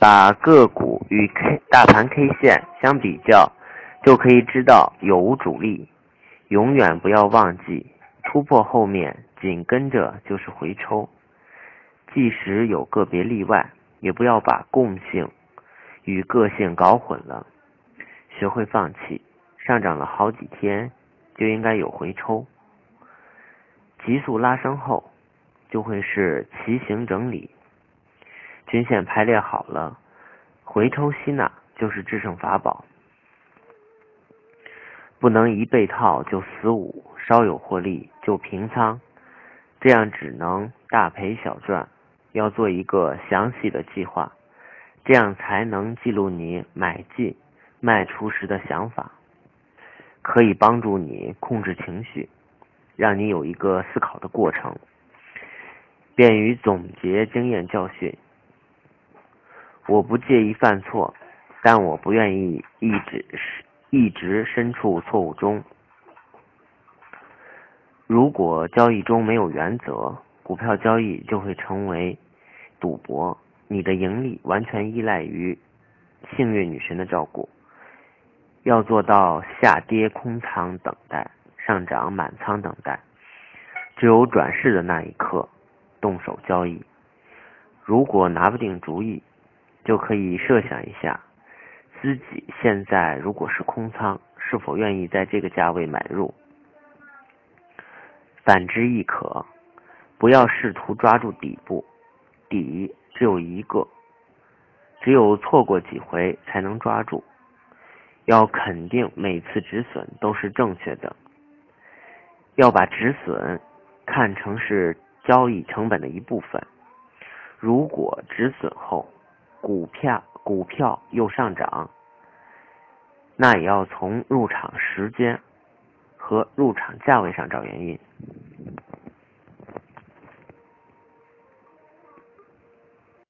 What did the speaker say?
把个股与 K 大盘 K 线相比较，就可以知道有无主力。永远不要忘记，突破后面紧跟着就是回抽。即使有个别例外，也不要把共性与个性搞混了。学会放弃，上涨了好几天就应该有回抽。急速拉升后，就会是旗形整理。均线排列好了，回抽吸纳就是制胜法宝。不能一被套就死捂，稍有获利就平仓，这样只能大赔小赚。要做一个详细的计划，这样才能记录你买进、卖出时的想法，可以帮助你控制情绪，让你有一个思考的过程，便于总结经验教训。我不介意犯错，但我不愿意一直一直身处错误中。如果交易中没有原则，股票交易就会成为赌博，你的盈利完全依赖于幸运女神的照顾。要做到下跌空仓等待，上涨满仓等待，只有转势的那一刻动手交易。如果拿不定主意，就可以设想一下，自己现在如果是空仓，是否愿意在这个价位买入？反之亦可。不要试图抓住底部，底只有一个，只有错过几回才能抓住。要肯定每次止损都是正确的，要把止损看成是交易成本的一部分。如果止损后，股票股票又上涨，那也要从入场时间和入场价位上找原因。